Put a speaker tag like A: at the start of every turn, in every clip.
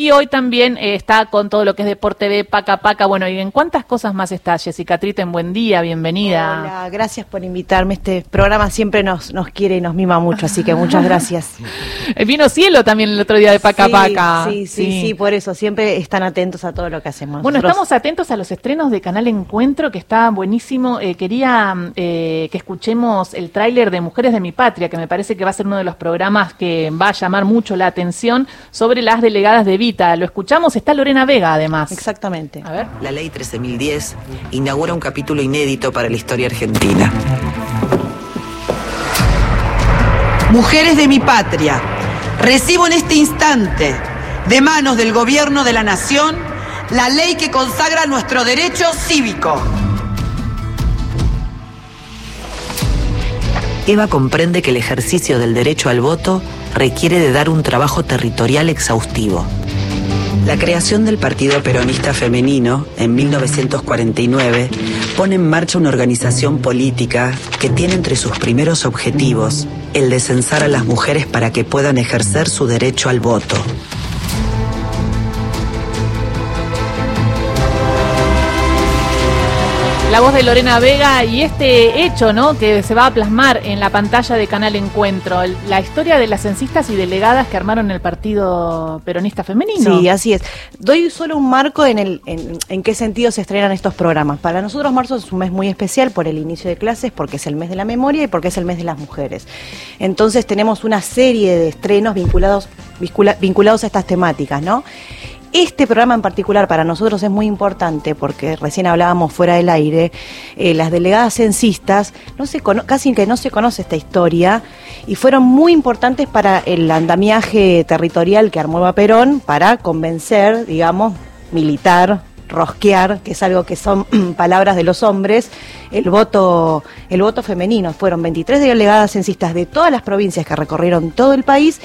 A: Y hoy también eh, está con todo lo que es Deporte B, Paca Paca. Bueno, ¿y en cuántas cosas más está Jessica Triten? Buen día, bienvenida.
B: Hola, gracias por invitarme. Este programa siempre nos, nos quiere y nos mima mucho, así que muchas gracias.
A: Eh, vino Cielo también el otro día de Paca
B: Sí,
A: Paca.
B: Sí, sí, sí, por eso. Siempre están atentos a todo lo que hacemos.
A: Bueno,
B: Nosotros-
A: estamos atentos a los estrenos de Canal Encuentro, que está buenísimo. Eh, quería eh, que escuchemos el tráiler de Mujeres de mi Patria, que me parece que va a ser uno de los programas que va a llamar mucho la atención sobre las delegadas de Lo escuchamos, está Lorena Vega, además.
B: Exactamente.
A: A ver.
C: La ley 13.010 inaugura un capítulo inédito para la historia argentina.
D: Mujeres de mi patria, recibo en este instante, de manos del Gobierno de la Nación, la ley que consagra nuestro derecho cívico.
C: Eva comprende que el ejercicio del derecho al voto requiere de dar un trabajo territorial exhaustivo. La creación del Partido Peronista Femenino en 1949 pone en marcha una organización política que tiene entre sus primeros objetivos el de censar a las mujeres para que puedan ejercer su derecho al voto.
A: La voz de Lorena Vega y este hecho, ¿no? Que se va a plasmar en la pantalla de Canal Encuentro, la historia de las censistas y delegadas que armaron el Partido Peronista Femenino.
B: Sí, así es. Doy solo un marco en, el, en, qué sentido se estrenan estos programas. Para nosotros marzo es un mes muy especial por el inicio de clases, porque es el mes de la memoria y porque es el mes de las mujeres. Entonces tenemos una serie de estrenos vinculados, vincula- vinculados a estas temáticas, ¿no? Este programa en particular para nosotros es muy importante porque recién hablábamos fuera del aire, eh, las delegadas censistas, no se cono- casi que no se conoce esta historia y fueron muy importantes para el andamiaje territorial que armó Perón para convencer, digamos, militar, rosquear, que es algo que son palabras de los hombres, el voto, el voto femenino. Fueron 23 delegadas censistas de todas las provincias que recorrieron todo el país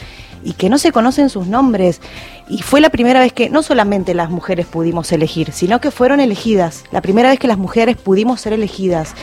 B: y que no se conocen sus nombres. Y fue la primera vez que no solamente las mujeres pudimos elegir, sino que fueron elegidas. La primera vez que las mujeres pudimos ser elegidas.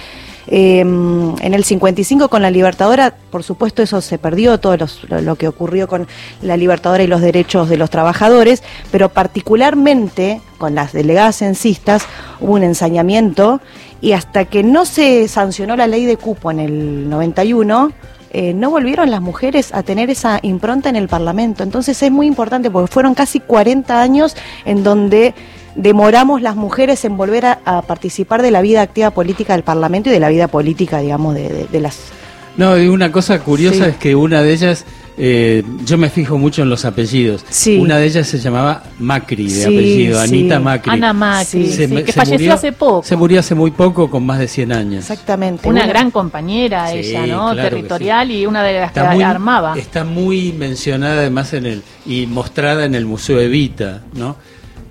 B: Eh, en el 55 con la Libertadora, por supuesto eso se perdió, todo lo, lo que ocurrió con la Libertadora y los derechos de los trabajadores, pero particularmente con las delegadas censistas hubo un ensañamiento y hasta que no se sancionó la ley de cupo en el 91, eh, no volvieron las mujeres a tener esa impronta en el Parlamento. Entonces es muy importante porque fueron casi 40 años en donde demoramos las mujeres en volver a, participar de la vida activa política del Parlamento y de la vida política, digamos, de- de las...
E: No, y una cosa curiosa
B: Sí.
E: es que una de ellas, eh, yo me fijo mucho en los apellidos.
B: Sí.
E: Una de ellas se llamaba Macri de
B: Sí,
E: apellido,
B: sí.
E: Anita Macri.
A: Ana Macri,
B: Sí.
A: sí,
E: me-
A: que falleció
E: murió-
A: hace poco.
E: Se murió hace muy poco, con más de 100 años.
B: Exactamente.
A: Una
B: Una-
A: gran compañera
E: Sí,
A: ella, ¿no?
E: claro
A: Territorial y una de las
E: Está
A: que
E: muy,
A: armaba.
E: está muy mencionada además en el y mostrada en el Museo Evita, ¿no?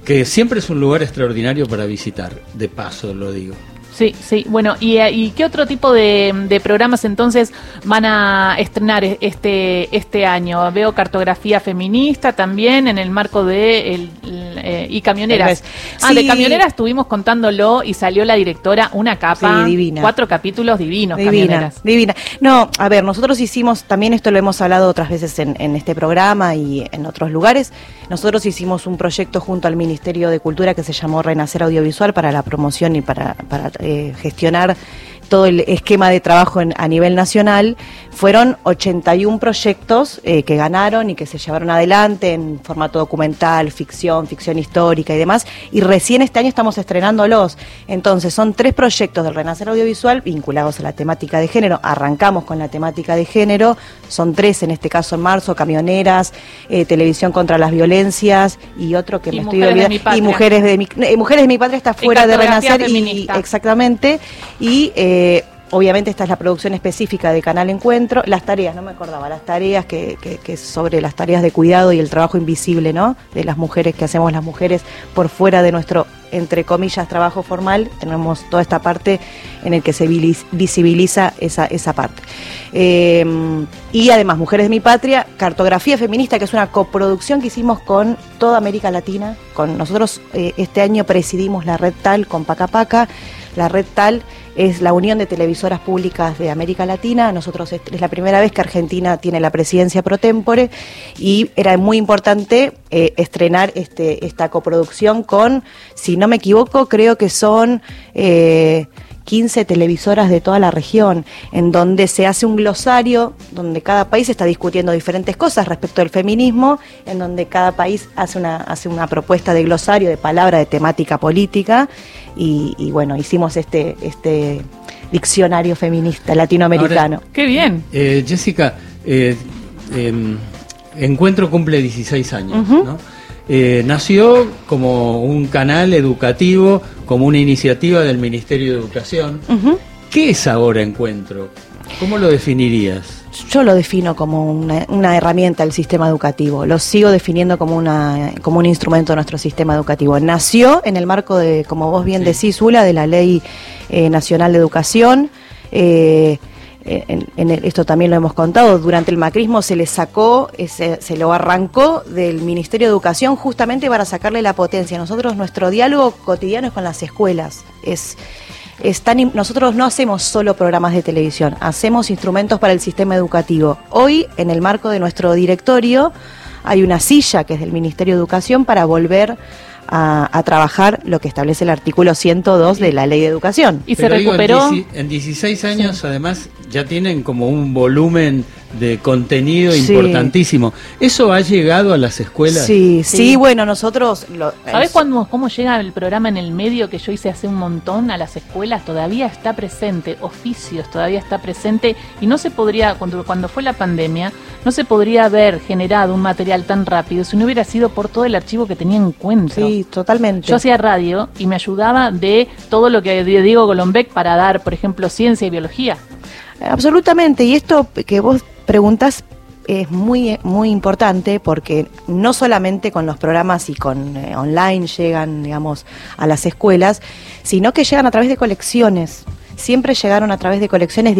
E: Que siempre es un lugar extraordinario para visitar, de paso lo digo.
A: Sí, sí. Bueno, ¿y, eh, y qué otro tipo de, de programas entonces van a estrenar e- este este año? Veo cartografía feminista también en el marco de el, eh, y camioneras. Ah, de camioneras estuvimos contándolo y salió la directora una capa,
B: Sí, divina.
A: cuatro capítulos divinos,
B: Divina,
A: camioneras.
B: divina. No, a ver, nosotros hicimos, también esto lo hemos hablado otras veces en, en este programa y en otros lugares, nosotros hicimos un proyecto junto al Ministerio de Cultura que se llamó Renacer Audiovisual para la promoción y para, para eh, gestionar todo el esquema de trabajo en- a nivel nacional. Fueron 81 proyectos eh, que ganaron y que se llevaron adelante en formato documental, ficción, ficción histórica y demás. Y recién este año estamos estrenándolos. Entonces, son tres proyectos del Renacer Audiovisual vinculados a la temática de género. Arrancamos con la temática de género. Son tres en este caso en marzo: camioneras, eh, televisión contra las violencias y otro que
A: Y
B: me estoy olvidando. y mujeres de mi, eh, mujeres de mi patria está fuera de Renacer y exactamente. Y eh, obviamente esta es la producción específica de Canal Encuentro. Las tareas, no me acordaba, las tareas que, sobre las tareas de cuidado y el trabajo invisible, ¿no? De las mujeres que hacemos las mujeres por fuera de nuestro entre comillas, trabajo formal, tenemos toda esta parte en el que se visibiliza esa, esa parte. Eh, y además, Mujeres de mi Patria, Cartografía Feminista, que es una coproducción que hicimos con toda América Latina. Con nosotros eh, este año presidimos la red TAL con Paca Paca. La red TAL es la Unión de Televisoras Públicas de América Latina. Nosotros es, la primera vez que Argentina tiene la presidencia pro tempore y era muy importante eh, estrenar este, esta coproducción con, si no me equivoco, creo que son... Eh, 15 televisoras de toda la región, en donde se hace un glosario, donde cada país está discutiendo diferentes cosas respecto al feminismo, en donde cada país hace una, hace una propuesta de glosario, de palabra, de temática política, y, bueno, hicimos este, este diccionario feminista latinoamericano.
A: ¡Qué bien!
E: Eh, Jessica, eh, em, Encuentro cumple 16 años, ¿no? Eh, nació como un canal educativo, como una iniciativa del Ministerio de Educación. ¿Qué es ahora Encuentro? ¿Cómo lo definirías?
B: Yo lo defino como una, herramienta del sistema educativo, lo sigo definiendo como, una, como un instrumento de nuestro sistema educativo. Nació en el marco de, como vos bien decís, Ula, de la Ley eh, Nacional de Educación. Eh, en, esto también lo hemos contado, durante el macrismo se le sacó, se lo arrancó del Ministerio de Educación justamente para sacarle la potencia. Nosotros, nuestro diálogo cotidiano es con las escuelas. Es, nosotros no hacemos solo programas de televisión, hacemos instrumentos para el sistema educativo. Hoy, en el marco de nuestro directorio, hay una silla que es del Ministerio de Educación para volver a, trabajar lo que establece el artículo 102 de la Ley de Educación.
A: Y se recuperó.
E: en, 16 años, además, ya tienen como un volumen de contenido importantísimo. ¿Eso ha llegado a las escuelas?
B: Sí, sí, bueno, nosotros... Lo,
A: ¿Sabes cómo llega el programa en el medio que yo hice hace un montón a las escuelas? Todavía está presente, oficios todavía está presente y no se podría, cuando, cuando fue la pandemia, no se podría haber generado un material tan rápido si no hubiera sido por todo el archivo que tenía en cuenta.
B: Sí, totalmente.
A: Yo hacía radio y me ayudaba de todo lo que Diego Golombek para dar, por ejemplo, ciencia y biología.
B: Absolutamente, y esto que vos preguntas es muy, muy importante porque no solamente con los programas y con eh, online llegan, digamos, a las escuelas, sino que llegan a través de colecciones siempre llegaron a través de colecciones.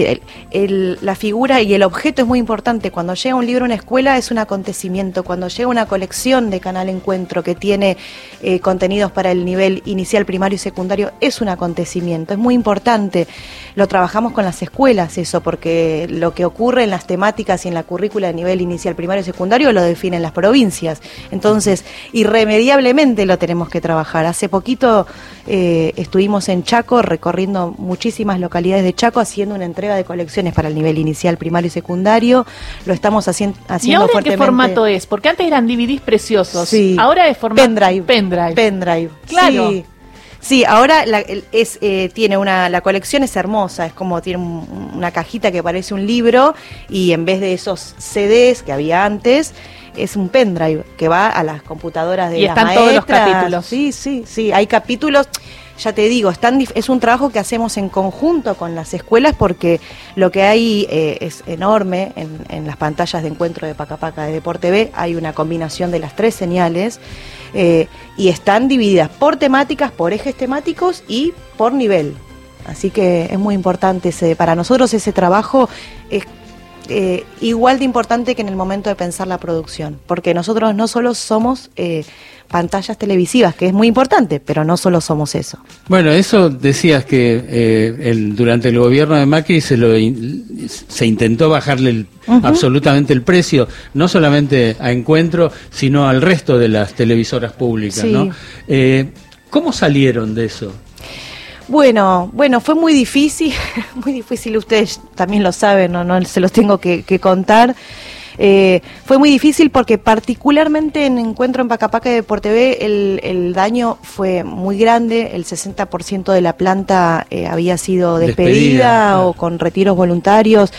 B: la figura y el objeto es muy importante. Cuando llega un libro a una escuela es un acontecimiento. Cuando llega una colección de Canal Encuentro que tiene eh, contenidos para el nivel inicial, primario y secundario, es un acontecimiento. Es muy importante. Lo trabajamos con las escuelas eso, porque lo que ocurre en las temáticas y en la currícula de nivel inicial, primario y secundario lo definen las provincias. Entonces, irremediablemente lo tenemos que trabajar. Hace poquito eh, estuvimos en Chaco recorriendo muchísimas localidades de Chaco haciendo una entrega de colecciones para el nivel inicial, primario y secundario. Lo estamos haciendo
A: ¿Y ahora qué formato es? Porque antes eran DVDs preciosos.
B: Sí.
A: Ahora es formato
B: pendrive.
A: Pendrive.
B: Pendrive.
A: Claro.
B: Sí. ahora es, eh, tiene una, la colección es hermosa, es como tiene una cajita que parece un libro y en vez de esos CDs que había antes, es un pendrive que va a las computadoras de
A: y están todos los capítulos.
B: Sí, sí, sí, hay capítulos ya te digo, es, un trabajo que hacemos en conjunto con las escuelas porque lo que hay eh, es enorme en, las pantallas de encuentro de Pacapaca de Deporte B. Hay una combinación de las tres señales eh, y están divididas por temáticas, por ejes temáticos y por nivel. Así que es muy importante para nosotros ese trabajo eh, igual de importante que en el momento de pensar la producción, porque nosotros no solo somos eh, pantallas televisivas, que es muy importante, pero no solo somos eso.
E: Bueno, eso decías que eh, durante el gobierno de Macri se, lo se intentó bajarle absolutamente el precio, no solamente a Encuentro, sino al resto de las televisoras públicas. ¿no? ¿Cómo salieron de eso?
B: Bueno, bueno, fue muy difícil, muy difícil, ustedes también lo saben, no, no se los tengo que, contar. Eh, fue muy difícil porque particularmente en Encuentro en Pacapaca de Deporte el, el daño fue muy grande, el 60% de la planta eh, había sido despedida, o con retiros voluntarios.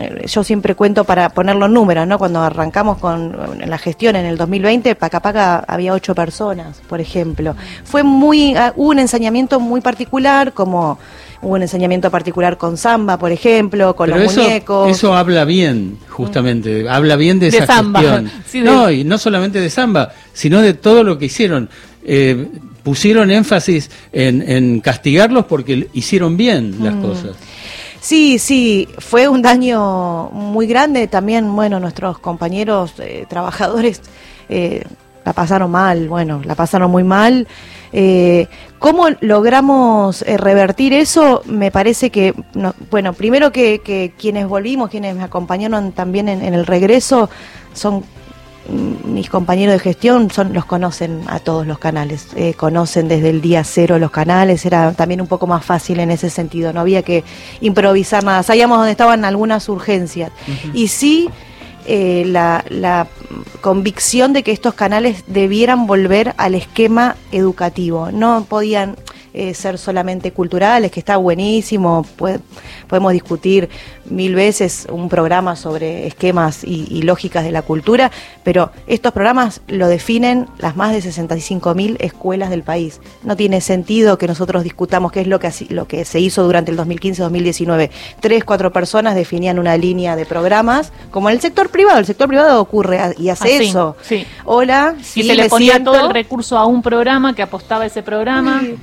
B: Eh, yo siempre cuento para poner los números, ¿no? Cuando arrancamos con la gestión en el 2020, Pacapaca había ocho personas, por ejemplo. Fue muy, ah, hubo un ensañamiento muy particular, como hubo un ensañamiento particular con samba, por ejemplo, con los muñecos.
E: Eso habla bien, justamente, habla bien de, esa gestión. no, y no solamente de samba, sino de todo lo que hicieron. Eh, pusieron énfasis en, en castigarlos porque hicieron bien las
B: Mm.
E: cosas.
B: Sí, sí, fue un daño muy grande. También, bueno, nuestros compañeros eh, trabajadores eh, la pasaron mal, bueno, la pasaron muy mal. Eh, ¿Cómo logramos eh, revertir eso? Me parece que, no- bueno, primero que, que quienes volvimos, quienes me acompañaron también en, el regreso, son mis compañeros de gestión son los conocen a todos los canales, eh, conocen desde el día cero los canales, era también un poco más fácil en ese sentido, no había que improvisar nada, sabíamos dónde estaban algunas urgencias. Y sí, eh, la, la convicción de que estos canales debieran volver al esquema educativo, no podían eh, ser solamente culturales, que está buenísimo, puede- podemos discutir mil veces un programa sobre esquemas y, y lógicas de la cultura, pero estos programas lo definen las más de 65 mil escuelas del país. No tiene sentido que nosotros discutamos qué es lo que, lo que se hizo durante el 2015-2019. Tres, cuatro personas definían una línea de programas, como en el sector privado. El sector privado ocurre y hace
A: Así,
B: eso.
A: sí.
B: Hola, sí,
A: se le ponía
B: siento.
A: todo el recurso a un programa que apostaba a ese programa.
B: Sí,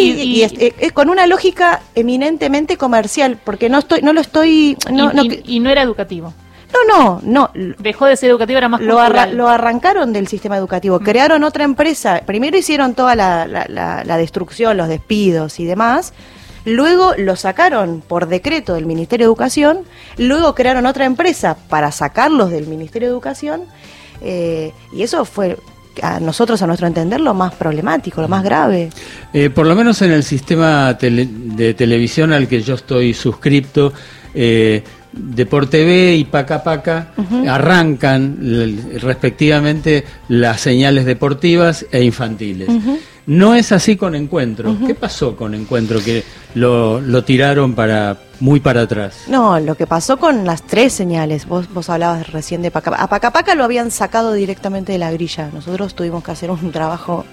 A: Y-
B: y,
A: y-
B: es- eh, es con una lógica eminentemente comercial, porque no estoy, no lo estoy, no,
A: y,
B: no,
A: y- y no era educativo.
B: no, no, no,
A: Dejó de ser educativo, era más
B: lo, arra- lo arrancaron del sistema educativo, crearon otra empresa, primero hicieron toda la, la- la- la destrucción, los despidos y demás, luego lo sacaron por decreto del Ministerio de Educación, luego crearon otra empresa para sacarlos del Ministerio de Educación, eh, y eso fue a nosotros, a nuestro entender, lo más problemático, lo más grave.
E: Eh, por lo menos en el sistema tele- de televisión al que yo estoy suscripto, eh, Deport TV y Paca Paca arrancan respectivamente las señales deportivas e infantiles. No es así con Encuentro. ¿Qué pasó con Encuentro que lo, lo tiraron para muy para atrás?
B: No, lo que pasó con las tres señales, vos, vos hablabas recién de Pacapaca. A Pacapaca lo habían sacado directamente de la grilla. Nosotros tuvimos que hacer un trabajo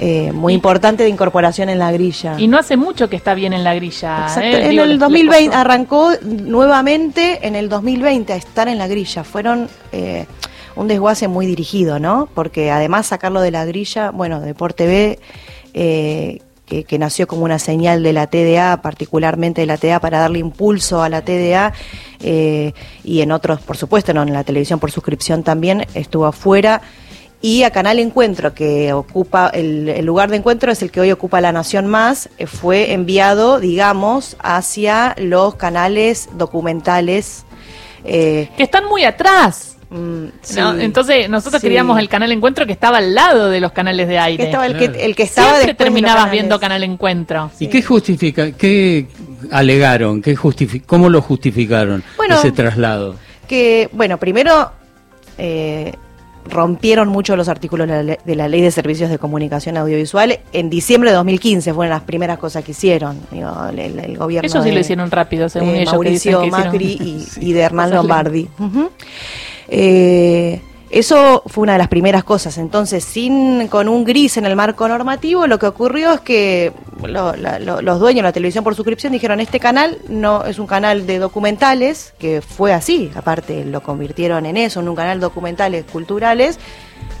B: eh, muy importante de incorporación en la grilla.
A: Y no hace mucho que está bien en la grilla.
B: Exacto.
A: ¿eh?
B: En
A: Digo,
B: el
A: le- le
B: 2020
A: costó.
B: arrancó nuevamente en el 2020 a estar en la grilla. Fueron eh, un desguace muy dirigido, ¿no? Porque además sacarlo de la grilla, bueno, Deport TV, eh, que, que nació como una señal de la TDA, particularmente de la TDA, para darle impulso a la TDA, eh, y en otros, por supuesto, no en la televisión por suscripción también, estuvo afuera. Y a Canal Encuentro, que ocupa el, el lugar de encuentro, es el que hoy ocupa La Nación Más, eh, fue enviado, digamos, hacia los canales documentales. eh,
A: Que están muy atrás.
B: Mm,
A: ¿no? Entonces, nosotros
B: sí.
A: queríamos el canal Encuentro que estaba al lado de los canales de aire.
B: Que estaba el,
E: Claro.
B: que, el que estaba
A: Siempre
B: después de los
A: terminabas viendo Canal Encuentro.
E: ¿Y qué justifica, qué alegaron, qué justifi- cómo lo justificaron
B: Bueno,
E: ese traslado?
B: que, bueno, primero eh, rompieron mucho los artículos de la, le- de la Ley de Servicios de Comunicación Audiovisual. En diciembre de 2015 fueron las primeras cosas que hicieron. Digo, el, gobierno
A: Eso sí
B: de-
A: lo hicieron rápido, según ellos. que
B: Mauricio
A: dicen que hicieron-
B: Macri y, y de Hernán Lombardi. Eh, eso fue una de las primeras cosas. Entonces, sin con un gris en el marco normativo, lo que ocurrió es que los dueños de la televisión por suscripción dijeron este canal no es un canal de documentales, que fue así, aparte lo convirtieron en eso, en un canal de documentales culturales,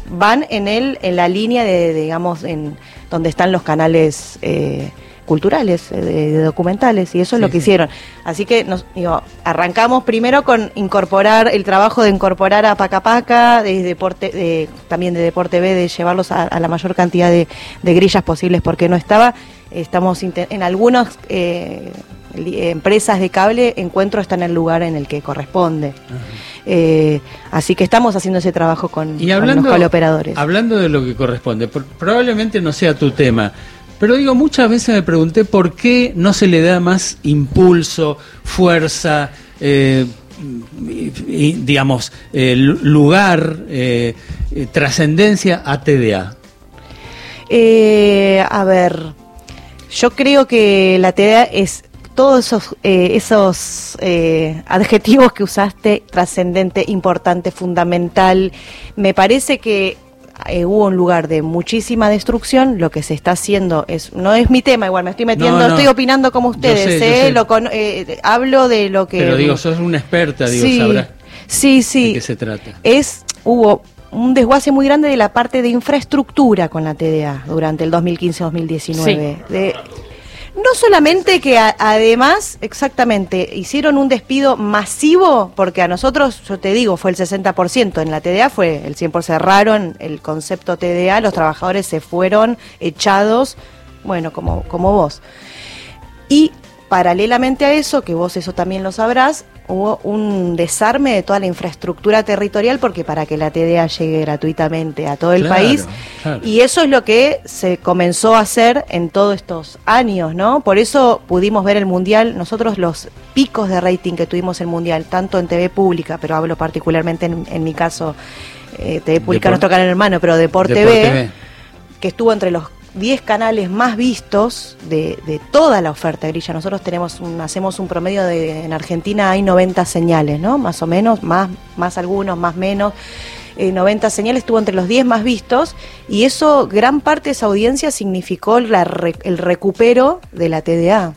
B: van en el en la línea de, de, digamos en donde están los canales eh, culturales eh, de, de documentales y eso es lo que hicieron. Así que nos digo arrancamos primero con incorporar el trabajo de incorporar a Paca Paca de deporte de, también de Deporte B de llevarlos a, a la mayor cantidad de, de grillas posibles porque no estaba. Estamos en algunas eh, empresas de cable encuentro está en el lugar en el que corresponde. Eh, así que estamos haciendo ese trabajo con,
E: Y
B: con
E: hablando,
B: los caleoperadores.
E: hablando de lo que corresponde, probablemente no sea tu tema, pero digo, muchas veces me pregunté por qué no se le da más impulso, fuerza, eh, digamos, eh, lu- lugar, eh, trascendencia a TDA.
B: A ver, yo creo que la TDA es todos esos, esos adjetivos que usaste, trascendente, importante, fundamental. Me parece que eh, hubo un lugar de muchísima destrucción. Lo que se está haciendo es no es mi tema, igual me estoy metiendo,
E: No, no.
B: estoy opinando como
E: Yo
B: ustedes.
E: sé, yo
B: eh,
E: sé.
B: lo con- eh, hablo de lo que.
E: Pero digo, sos una experta, digo,
B: sí,
E: sabrás
B: sí,
E: de
B: sí.
E: qué se trata.
B: es hubo un desguace muy grande de la parte de infraestructura con la TDA durante el 2015-2019. De, no solamente que además, exactamente, hicieron un despido masivo, porque a nosotros, yo te digo, fue el 60%, en la TDA fue el 100%, cerraron el concepto TDA, los trabajadores se fueron echados, bueno, como, como vos. Y paralelamente a eso, que vos eso también lo sabrás, hubo un desarme de toda la infraestructura territorial porque para que la TDA llegue gratuitamente a todo el país y eso es lo que se comenzó a hacer en todos estos años, ¿no? Por eso pudimos ver el mundial, nosotros los picos de rating que tuvimos el mundial, tanto en TV pública, pero hablo particularmente en, mi caso eh, TV pública nuestro canal hermano, pero Deporte, TV, que estuvo entre los 10 canales más vistos de, de, toda la oferta grilla. Nosotros tenemos un, hacemos un promedio de en Argentina hay 90 señales, ¿no? Más o menos, más más algunos, más menos. 90 eh, señales estuvo entre los 10 más vistos y eso gran parte de esa audiencia significó la, el recupero de la TDA.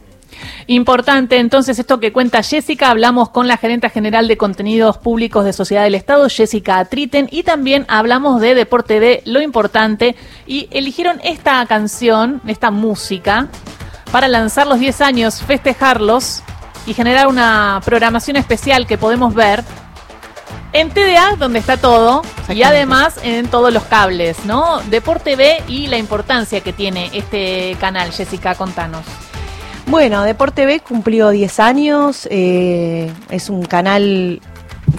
A: Importante entonces esto que cuenta Jessica, hablamos con la gerente general de contenidos públicos de Sociedad del Estado, Jessica Triten, y también hablamos de Deporte de lo importante y eligieron esta canción, esta música, para lanzar los 10 años, festejarlos y generar una programación especial que podemos ver en TDA, donde está todo, y además en todos los cables, ¿no? Deporte B y la importancia que tiene este canal, Jessica, contanos.
B: Bueno, Deporte B cumplió 10 años, eh, es un canal,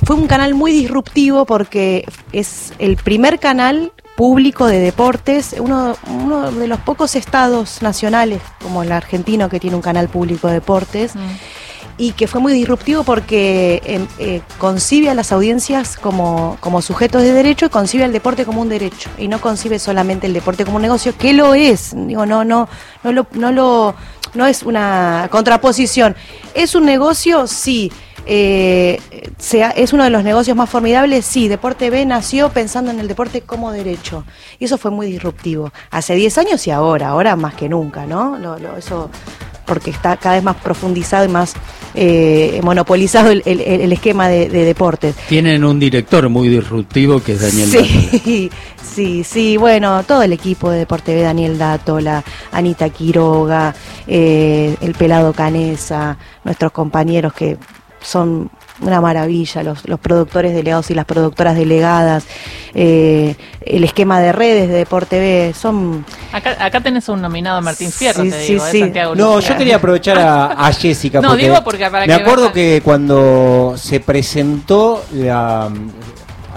B: fue un canal muy disruptivo porque es el primer canal público de deportes, uno, uno de los pocos estados nacionales como el argentino que tiene un canal público de deportes. Mm. y que fue muy disruptivo porque em, eh, concibe a las audiencias como, como sujetos de derecho y concibe al deporte como un derecho y no concibe solamente el deporte como un negocio, que lo es, digo, no, no, no lo, no lo no es una contraposición. ¿Es un negocio? Sí. Eh, sea, ¿Es uno de los negocios más formidables? Sí, Deporte B nació pensando en el deporte como derecho. Y eso fue muy disruptivo. Hace 10 años y ahora, ahora más que nunca, ¿no? eso porque está cada vez más profundizado y más eh, monopolizado el, esquema de, deportes.
E: Tienen un director muy disruptivo que es Daniel
B: Sí, sí, sí, bueno, todo el equipo de Deporte B, Daniel Dátola, Anita Quiroga, eh, el Pelado Canesa, nuestros compañeros que son una maravilla, los, los productores delegados y las productoras delegadas, eh, el esquema de redes de Deporte B, son...
A: Acá, acá tenés un nominado Martín Fierro, te digo,
F: sí, Santiago No, yo quería aprovechar a, Jessica.
A: no, digo porque para
F: Me acuerdo que cuando se presentó la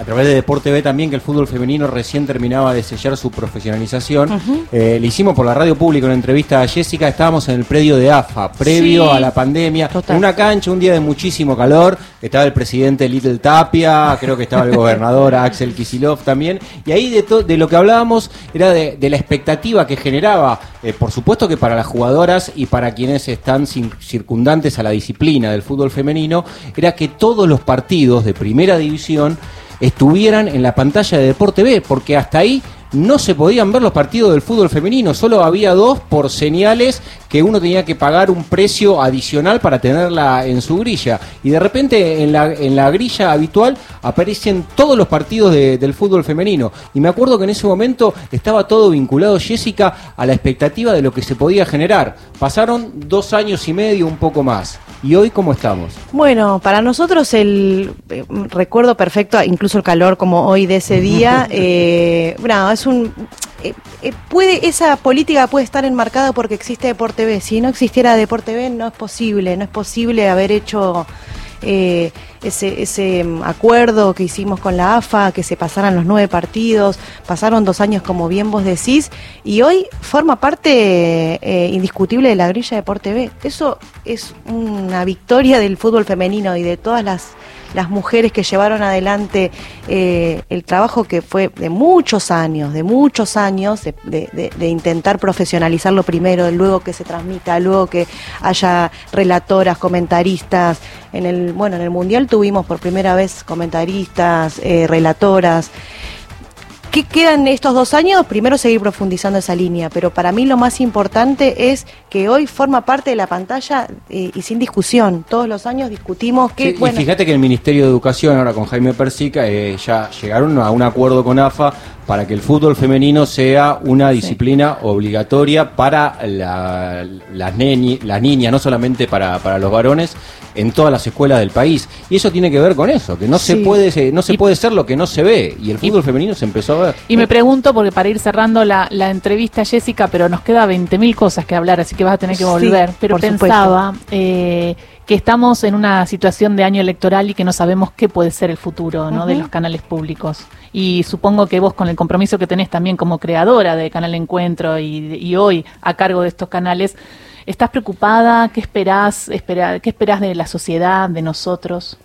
F: a través de Deporte B también que el fútbol femenino recién terminaba de sellar su profesionalización. Eh, le hicimos por la radio pública una entrevista a Jessica, estábamos en el predio de AFA, previo a la pandemia, en una cancha, un día de muchísimo calor, estaba el presidente Little Tapia, creo que estaba el gobernador Axel Kisilov también, y ahí de, de lo que hablábamos era de, la expectativa que generaba, eh, por supuesto que para las jugadoras y para quienes están circundantes a la disciplina del fútbol femenino, era que todos los partidos de primera división estuvieran en la pantalla de Deporte B, porque hasta ahí no se podían ver los partidos del fútbol femenino, solo había dos por señales que uno tenía que pagar un precio adicional para tenerla en su grilla. Y de repente en la, en la grilla habitual aparecen todos los partidos del fútbol femenino. Y me acuerdo que en ese momento estaba todo vinculado, Jessica, a la expectativa de lo que se podía generar. Pasaron dos años y medio, un poco más. ¿Y hoy cómo estamos?
B: Bueno, para nosotros el eh, recuerdo perfecto, incluso el calor como hoy de ese día, eh, bueno, es un eh, eh, puede esa política puede estar enmarcada porque existe Deporte B. Si no existiera Deporte B no es posible, no es posible haber hecho eh, ese, ese mm, acuerdo que hicimos con la AFA, que se pasaran los nueve partidos, pasaron dos años como bien vos decís, y hoy forma parte indiscutible de la grilla Deporte B. Eso es una victoria del fútbol femenino y de todas las las mujeres que llevaron adelante eh, el trabajo que fue de muchos años, de muchos años, de, intentar profesionalizarlo primero, luego que se transmita, luego que haya relatoras, comentaristas. En el, bueno, en el Mundial tuvimos por primera vez comentaristas, eh, relatoras ¿Qué quedan estos dos años? Primero seguir profundizando esa línea, pero para mí lo más importante es que hoy forma parte de la pantalla eh, y sin discusión. Todos los años discutimos que...
F: Sí, y fíjate que el Ministerio de Educación, ahora con Jaime Persica, eh, ya llegaron a un acuerdo con AFA para que el fútbol femenino sea una disciplina obligatoria para la- las, neni- las niñas, no solamente para, para los varones, en todas las escuelas del país. Y eso tiene que ver con eso, que no se
B: Sí.
F: puede no se
A: Y-
F: puede ser lo que no se ve. Y el fútbol femenino se empezó a ver.
A: Y me pregunto, porque para ir cerrando la, la entrevista, Jessica, pero nos queda 20.000 cosas que hablar, así que vas a tener que
B: Sí,
A: volver. pero
B: por supuesto.
A: pensaba eh, que estamos en una situación de año electoral y que no sabemos qué puede ser el futuro ¿no? de los canales públicos. Y supongo que vos, con el compromiso que tenés también como creadora de Canal Encuentro y, hoy a cargo de estos canales, ¿estás preocupada? ¿Qué esperás? Espera, ¿Qué esperás de la sociedad, de nosotros?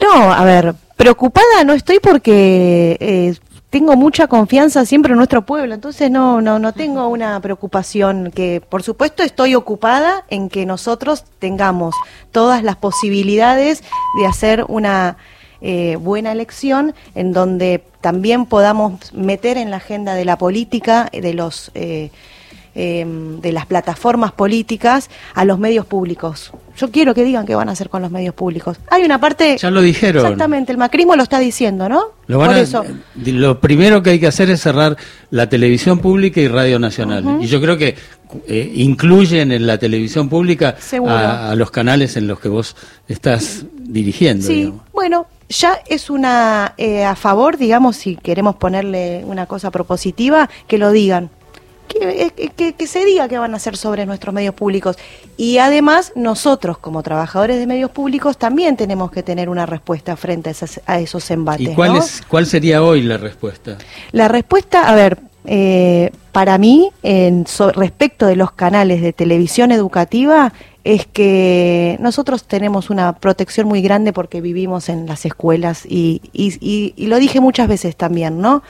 B: No, a ver, preocupada no estoy porque eh, tengo mucha confianza siempre en nuestro pueblo, entonces no, no, no tengo una preocupación que, por supuesto, estoy ocupada en que nosotros tengamos todas las posibilidades de hacer una eh, buena elección en donde también podamos meter en la agenda de la política, eh, de los eh, eh, de las plataformas políticas a los medios públicos. Yo quiero que digan qué van a hacer con los medios públicos. Hay una parte...
E: Ya lo dijeron.
B: Exactamente, el macrismo lo está diciendo, ¿no?
E: Lo, van
B: Por
E: a-
B: eso.
E: lo primero que hay que hacer es cerrar la televisión pública y Radio Nacional. Y yo creo que eh, incluyen en la televisión pública a, a los canales en los que vos estás dirigiendo.
B: Sí,
E: digamos.
B: bueno, ya es una eh, a favor, digamos, si queremos ponerle una cosa propositiva, que lo digan. Que, eh, que- que se diga qué van a hacer sobre nuestros medios públicos. Y además, nosotros, como trabajadores de medios públicos, también tenemos que tener una respuesta frente a, esas- a esos embates.
E: ¿Y cuál,
B: ¿no?
E: es, cuál sería hoy la respuesta?
B: La respuesta, a ver, eh, para mí, en, so- respecto de los canales de televisión educativa, es que nosotros tenemos una protección muy grande porque vivimos en las escuelas y, lo dije muchas veces también, ¿no?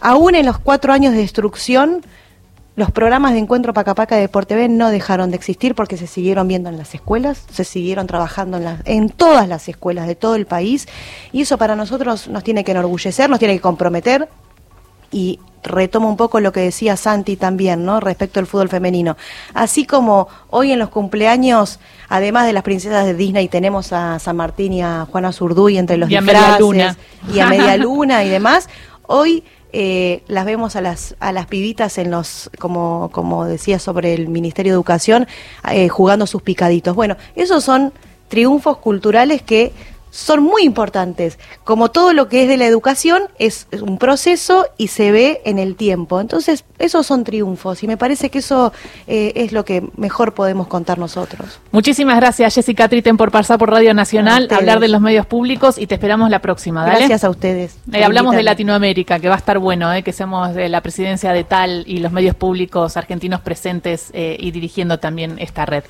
B: Aún en los cuatro años de destrucción, los programas de encuentro Pacapaca de Deporte B no dejaron de existir porque se siguieron viendo en las escuelas, se siguieron trabajando en, en todas las escuelas de todo el país y eso para nosotros nos tiene que enorgullecer, nos tiene que comprometer y retomo un poco lo que decía Santi también, ¿no? Respecto al fútbol femenino. Así como hoy en los cumpleaños, además de las princesas de Disney, tenemos a San Martín y a Juana Zurduy entre los
A: Y a Media Luna.
B: y a Media Luna y demás, hoy eh, las vemos a las a las pibitas en los como como decía sobre el Ministerio de Educación eh, jugando sus picaditos. Bueno, esos son triunfos culturales que son muy importantes. Como todo lo que es de la educación, es un proceso y se ve en el tiempo. Entonces, esos son triunfos y me parece que eso eh, es lo que mejor podemos contar nosotros.
A: Muchísimas gracias, Jessica Triten, por pasar por Radio Nacional, hablar de los medios públicos y te esperamos la próxima. Dale.
B: Gracias a ustedes.
A: Eh, hablamos de. Latinoamérica, que va a estar bueno, eh, que seamos de la presidencia de tal y los medios públicos argentinos presentes eh, y dirigiendo también esta red.